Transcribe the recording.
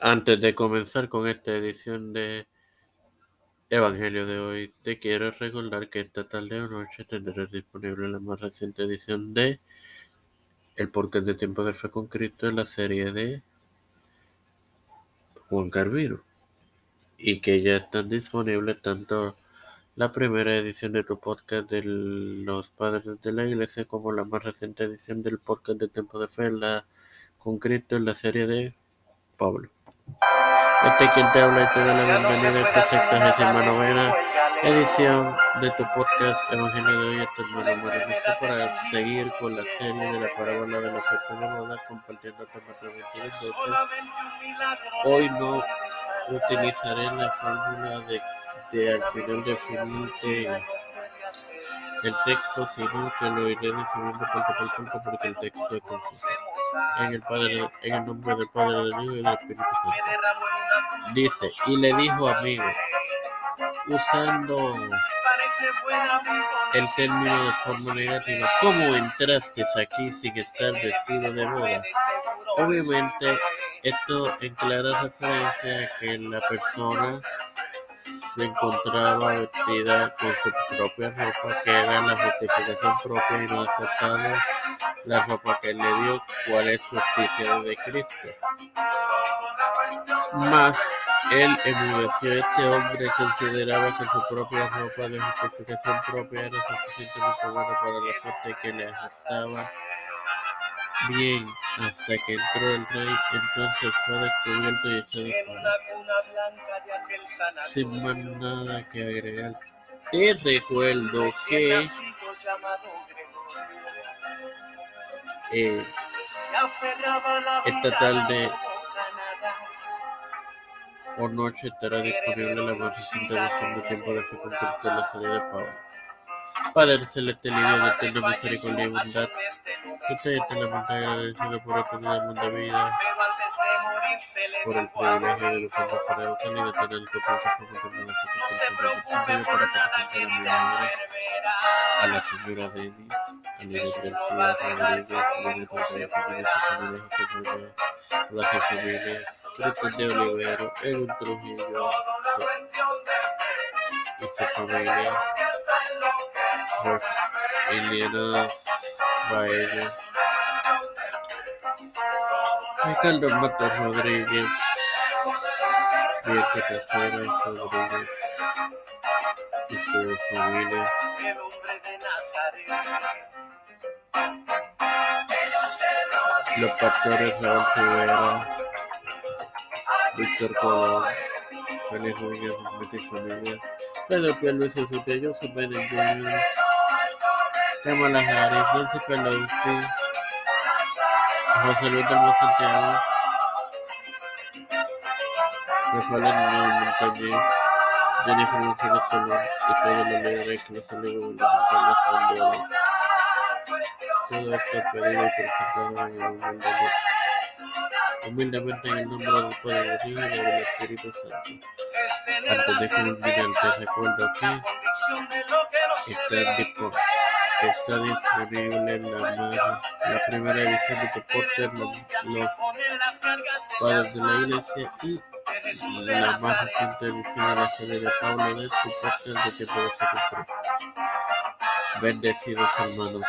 Antes de comenzar con esta edición de Evangelio de hoy, te quiero recordar que esta tarde o noche tendrás disponible la más reciente edición de El podcast de Tiempo de Fe con Cristo en la serie de Juan Carvino. Y que ya están disponibles tanto la primera edición de tu podcast de los padres de la iglesia como la más reciente edición del podcast de Tiempo de Fe en la, con Cristo en la serie de Pablo. Este quien te habla y te da la bienvenida a esta sexagésima novena edición de tu podcast Evangelio de hoy. Este hermano Maravilla para seguir con la serie de la parábola de la de boda, compartiendo Mateo 22 12. Hoy no utilizaré la fórmula de, de al final definirte el texto, sino que lo iré definiendo punto por punto porque el texto es confuso. En el, nombre del Padre, del Hijo y del Espíritu Santo. Dice, y le dijo amigo, usando el término de forma negativa, ¿cómo entraste aquí sin estar vestido de boda? Obviamente, esto en clara referencia a que la persona se encontraba vestida con su propia ropa, que era la justificación propia y no aceptaba la ropa que le dio, cuál es justicia de Cristo. Mas él enmudeció. Este hombre consideraba que su propia ropa de justificación propia era suficientemente buena para la suerte que le ajustaba bien hasta que entró el rey, entonces fue descubierto y echado fuera. Sin más nada que agregar, te recuerdo que eh, esta tarde o noche estará disponible la más reciente versión de Tiempo de Fe con la serie de Pablo. Padre celeste, Dios de eterna misericordia y bondad, que estoy eternamente agradecido por oportunidad de vida, por el privilegio de educarnos para educar y de tener tu plataforma de comunicación para representar a mi madre, a la señora Denis, a Lidia García Rodríguez, a de familia, a su familia José Fernández, a la su familia, Cristian de Olivero, Edwin Trujillo y su familia. Eliana Baella, Ricardo Matos Rodríguez, Bianca Tejera Rodríguez. Y su familia. Los pastores Raúl Rivera, Víctor Colón, Félix Rodríguez y familia, Pedro Pierluisi José Joseph Kamala Harris, Nancy Pelosi, José Luis del Santiago, Rafael Hernández Montañez, Jennifer González Colón y todos los líderes que nos han gubernamentales mundiales. Todo esto pedido y presentado en el de humildemente en el nombre del Padre, del Hijo y del Espíritu Santo. Antes de culminar, te recuerdo que está disponible que está disponible en la, la primera edición de podcast, los, los padres de la iglesia y la más reciente edición de la serie de Pablo de podcast de tiempo de Cristo. Bendecidos hermanos.